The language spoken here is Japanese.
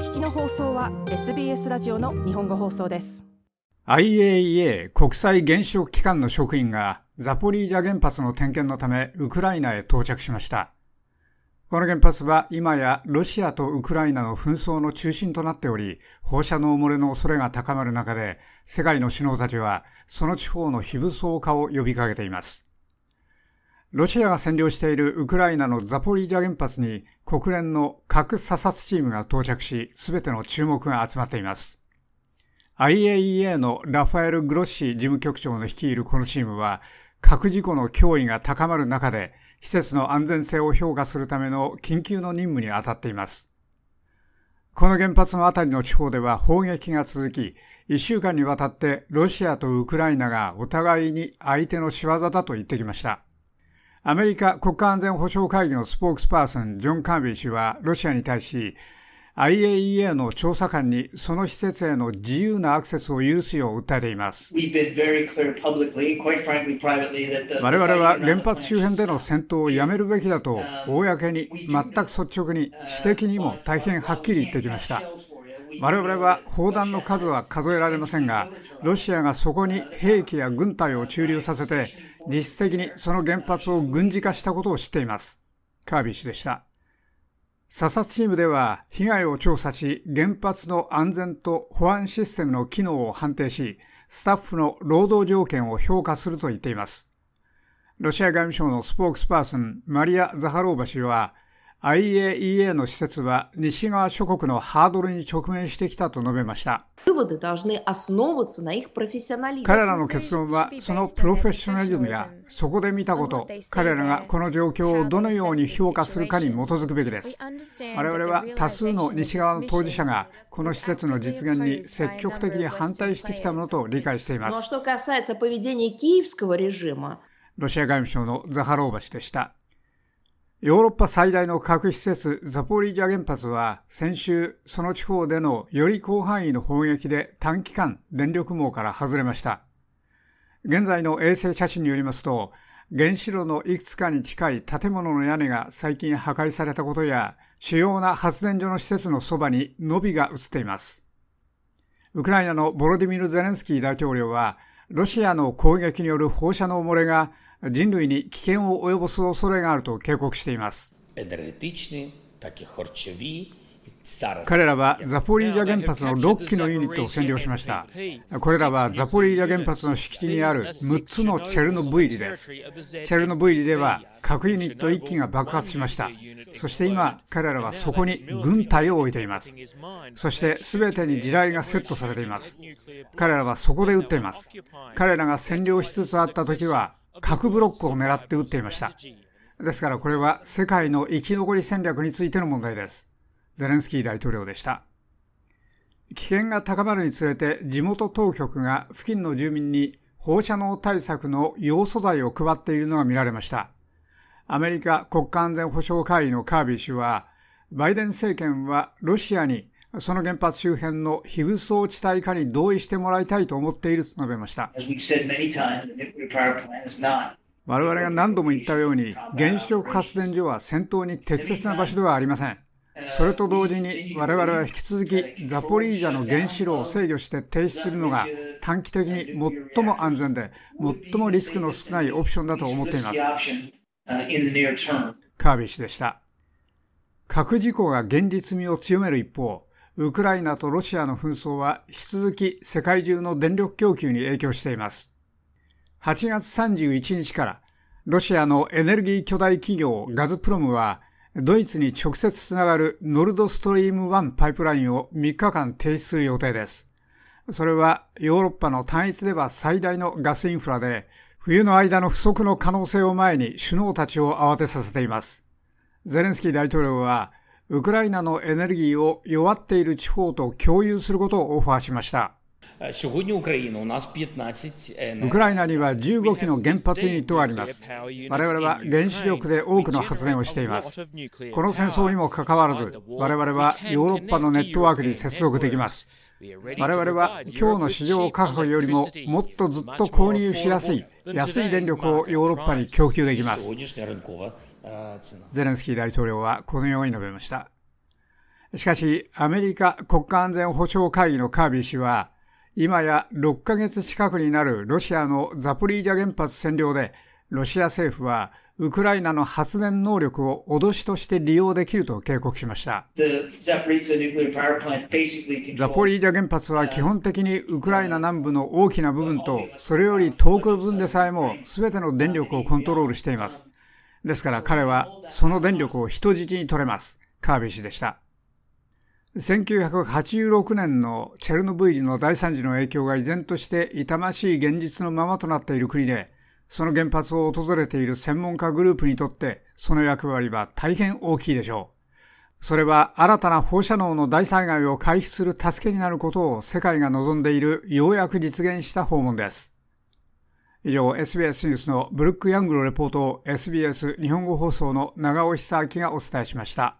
聞きの放送は SBS ラジオの日本語放送です IAEA 国際原子力機関の職員がザポリージャ原発の点検のためウクライナへ到着しましたこの原発は今やロシアとウクライナの紛争の中心となっており、放射能漏れの恐れが高まる中で、世界の首脳たちはその地方の非武装化を呼びかけています。ロシアが占領しているウクライナのザポリージャ原発に国連の核査察チームが到着し、すべての注目が集まっています。IAEA のラファエル・グロッシ事務局長の率いるこのチームは、核事故の脅威が高まる中で、施設の安全性を評価するための緊急の任務に当たっています。この原発のあたりの地方では砲撃が続き、一週間にわたってロシアとウクライナがお互いに相手の仕業だと言ってきました。アメリカ国家安全保障会議のスポークスパーソン、ジョン・カービー氏は、ロシアに対し、IAEA の調査官にその施設への自由なアクセスを許すよう訴えています。我々は原発周辺での戦闘をやめるべきだと、公に全く率直に、私的にも大変はっきり言ってきました。我々は砲弾の数は数えられませんが、ロシアがそこに兵器や軍隊を駐留させて、実質的にその原発を軍事化したことを知っています。カービー氏でした。査察チームでは被害を調査し、原発の安全と保安システムの機能を判定し、スタッフの労働条件を評価すると言っています。ロシア外務省のスポークスパーソン、マリア・ザハローバ氏は、IAEA の施設は西側諸国のハードルに直面してきたと述べました。彼らの結論はそのプロフェッショナリズムやそこで見たこと、彼らがこの状況をどのように評価するかに基づくべきです。我々は多数の西側の当事者がこの施設の実現に積極的に反対してきたものと理解しています。ロシア外務省のザハローバ氏でした。ヨーロッパ最大の核施設ザポリージャ原発は先週その地方でのより広範囲の砲撃で短期間電力網から外れました。現在の衛星写真によりますと原子炉のいくつかに近い建物の屋根が最近破壊されたことや主要な発電所の施設のそばに伸びが映っています。ウクライナのボロディミル・ゼレンスキー大統領はロシアの攻撃による放射能漏れが人類に危険を及ぼす恐れがあると警告しています。彼らはザポリージャ原発の6機のユニットを占領しました。これらはザポリージャ原発の敷地にある6つのチェルノブイリです。チェルノブイリでは核ユニット1機が爆発しました。そして今、彼らはそこに軍隊を置いています。そして全てに地雷がセットされています。彼らはそこで撃っています。彼らが占領しつつあった時は核ブロックを狙って撃っていました。ですからこれは世界の生き残り戦略についての問題です。ゼレンスキー大統領でした。危険が高まるにつれて地元当局が付近の住民に放射能対策の要素剤を配っているのが見られました。アメリカ国家安全保障会議のカービー氏は、バイデン政権はロシアにその原発周辺の非武装地帯化に同意してもらいたいと思っていると述べました。我々が何度も言ったように、原子力発電所は戦闘に適切な場所ではありません。それと同時に我々は引き続きザポリージャの原子炉を制御して停止するのが短期的に最も安全で最もリスクの少ないオプションだと思っています。カービー氏でした。核事故が現実味を強める一方、ウクライナとロシアの紛争は引き続き世界中の電力供給に影響しています。8月31日からロシアのエネルギー巨大企業ガズプロムはドイツに直接つながるノルドストリーム1パイプラインを3日間停止する予定です。それはヨーロッパの単一では最大のガスインフラで冬の間の不足の可能性を前に首脳たちを慌てさせています。ゼレンスキー大統領はウクライナのエネルギーを弱っている地方と共有することをオファーしました。ウクライナには15機の原発ユニットがあります。我々は原子力で多くの発電をしています。この戦争にもかかわらず、我々はヨーロッパのネットワークに接続できます。我々は今日の市場確保よりももっとずっと購入しやすい安い電力をヨーロッパに供給できます。ゼレンスキー大統領はこのように述べました。しかし、アメリカ国家安全保障会議のカービー氏は、今や6ヶ月近くになるロシアのザポリージャ原発占領で、ロシア政府はウクライナの発電能力を脅しとして利用できると警告しました。ザポリージャ原発は基本的にウクライナ南部の大きな部分と、それより遠く部分でさえも全ての電力をコントロールしています。ですから彼はその電力を人質に取れます。カービー氏でした。1986年のチェルノブイリの大惨事の影響が依然として痛ましい現実のままとなっている国で、その原発を訪れている専門家グループにとって、その役割は大変大きいでしょう。それは新たな放射能の大災害を回避する助けになることを世界が望んでいるようやく実現した訪問です。以上、SBS ニュースのブルック・ヤングのレポートを SBS 日本語放送の長尾久明がお伝えしました。